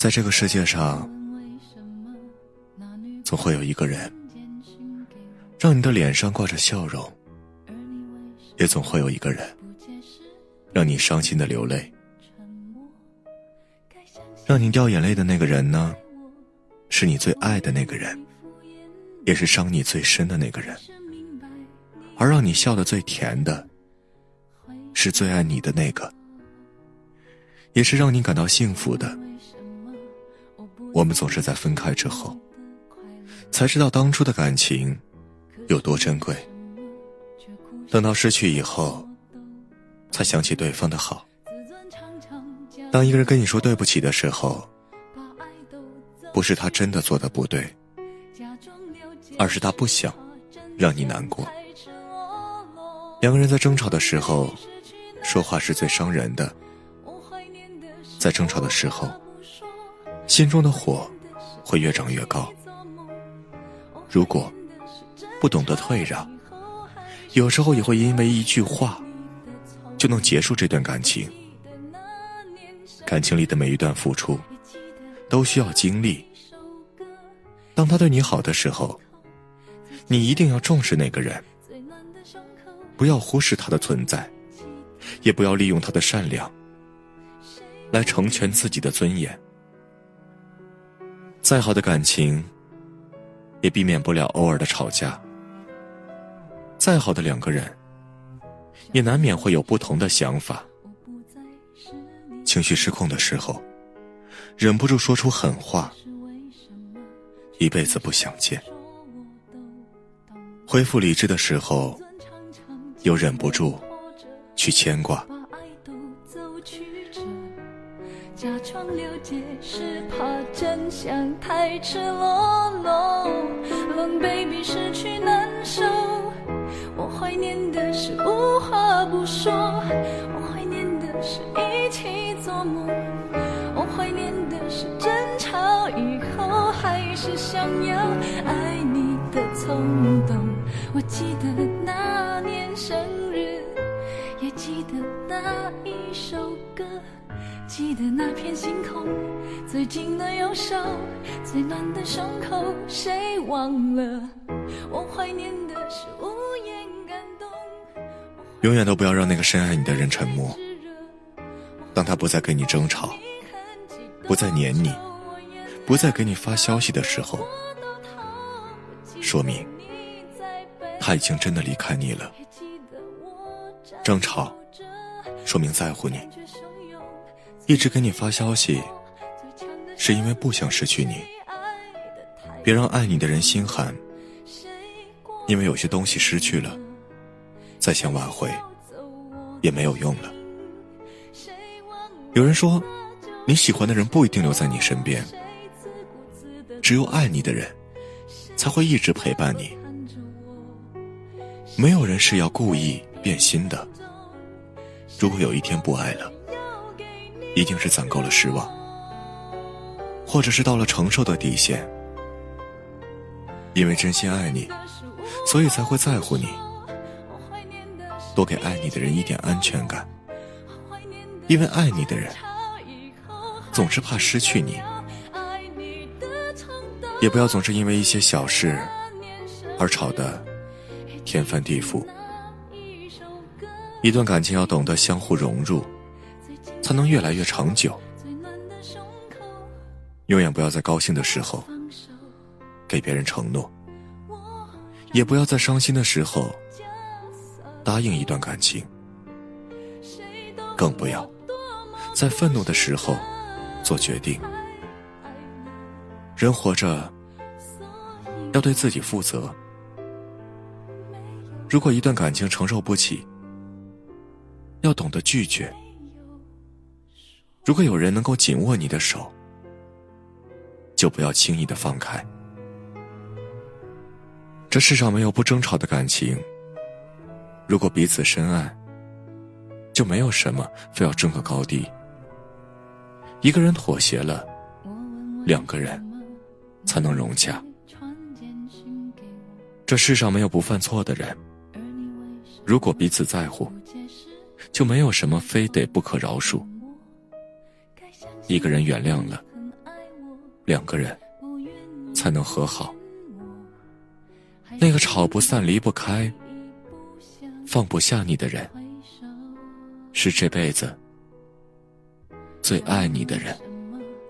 在这个世界上，总会有一个人，让你的脸上挂着笑容；也总会有一个人，让你伤心的流泪。让你掉眼泪的那个人呢，是你最爱的那个人，也是伤你最深的那个人；而让你笑得最甜的，是最爱你的那个，也是让你感到幸福的。我们总是在分开之后，才知道当初的感情有多珍贵。等到失去以后，才想起对方的好。当一个人跟你说对不起的时候，不是他真的做的不对，而是他不想让你难过。两个人在争吵的时候，说话是最伤人的。在争吵的时候，心中的火会越长越高。如果不懂得退让，有时候也会因为一句话就能结束这段感情。感情里的每一段付出，都需要经历。当他对你好的时候，你一定要重视那个人，不要忽视他的存在，也不要利用他的善良来成全自己的尊严。再好的感情，也避免不了偶尔的吵架。再好的两个人，也难免会有不同的想法。情绪失控的时候，忍不住说出狠话，一辈子不想见；恢复理智的时候，又忍不住去牵挂。假装了解是怕真相太赤裸裸，冷 baby 失去难受，我怀念的是无话不说，我怀念的是一起。做梦，我怀念的是争吵以后还是想要爱你的冲动。我记得那年生日，也记得那一首歌，记得那片星空，最近的右手，最暖的胸口，谁忘了？我怀念的是无言感动。永远都不要让那个深爱你的人沉默。当他不再跟你争吵，不再黏你，不再给你发消息的时候，说明他已经真的离开你了。争吵，说明在乎你，一直给你发消息，是因为不想失去你。别让爱你的人心寒，因为有些东西失去了，再想挽回，也没有用了。有人说，你喜欢的人不一定留在你身边，只有爱你的人，才会一直陪伴你。没有人是要故意变心的。如果有一天不爱了，一定是攒够了失望，或者是到了承受的底线。因为真心爱你，所以才会在乎你，多给爱你的人一点安全感。因为爱你的人总是怕失去你，也不要总是因为一些小事而吵得天翻地覆。一段感情要懂得相互融入，才能越来越长久。永远不要在高兴的时候给别人承诺，也不要在伤心的时候答应一段感情，更不要。在愤怒的时候做决定。人活着要对自己负责。如果一段感情承受不起，要懂得拒绝。如果有人能够紧握你的手，就不要轻易的放开。这世上没有不争吵的感情。如果彼此深爱，就没有什么非要争个高低。一个人妥协了，两个人才能融洽。这世上没有不犯错的人。如果彼此在乎，就没有什么非得不可饶恕。一个人原谅了，两个人才能和好。那个吵不散、离不开、放不下你的人，是这辈子最爱你的人。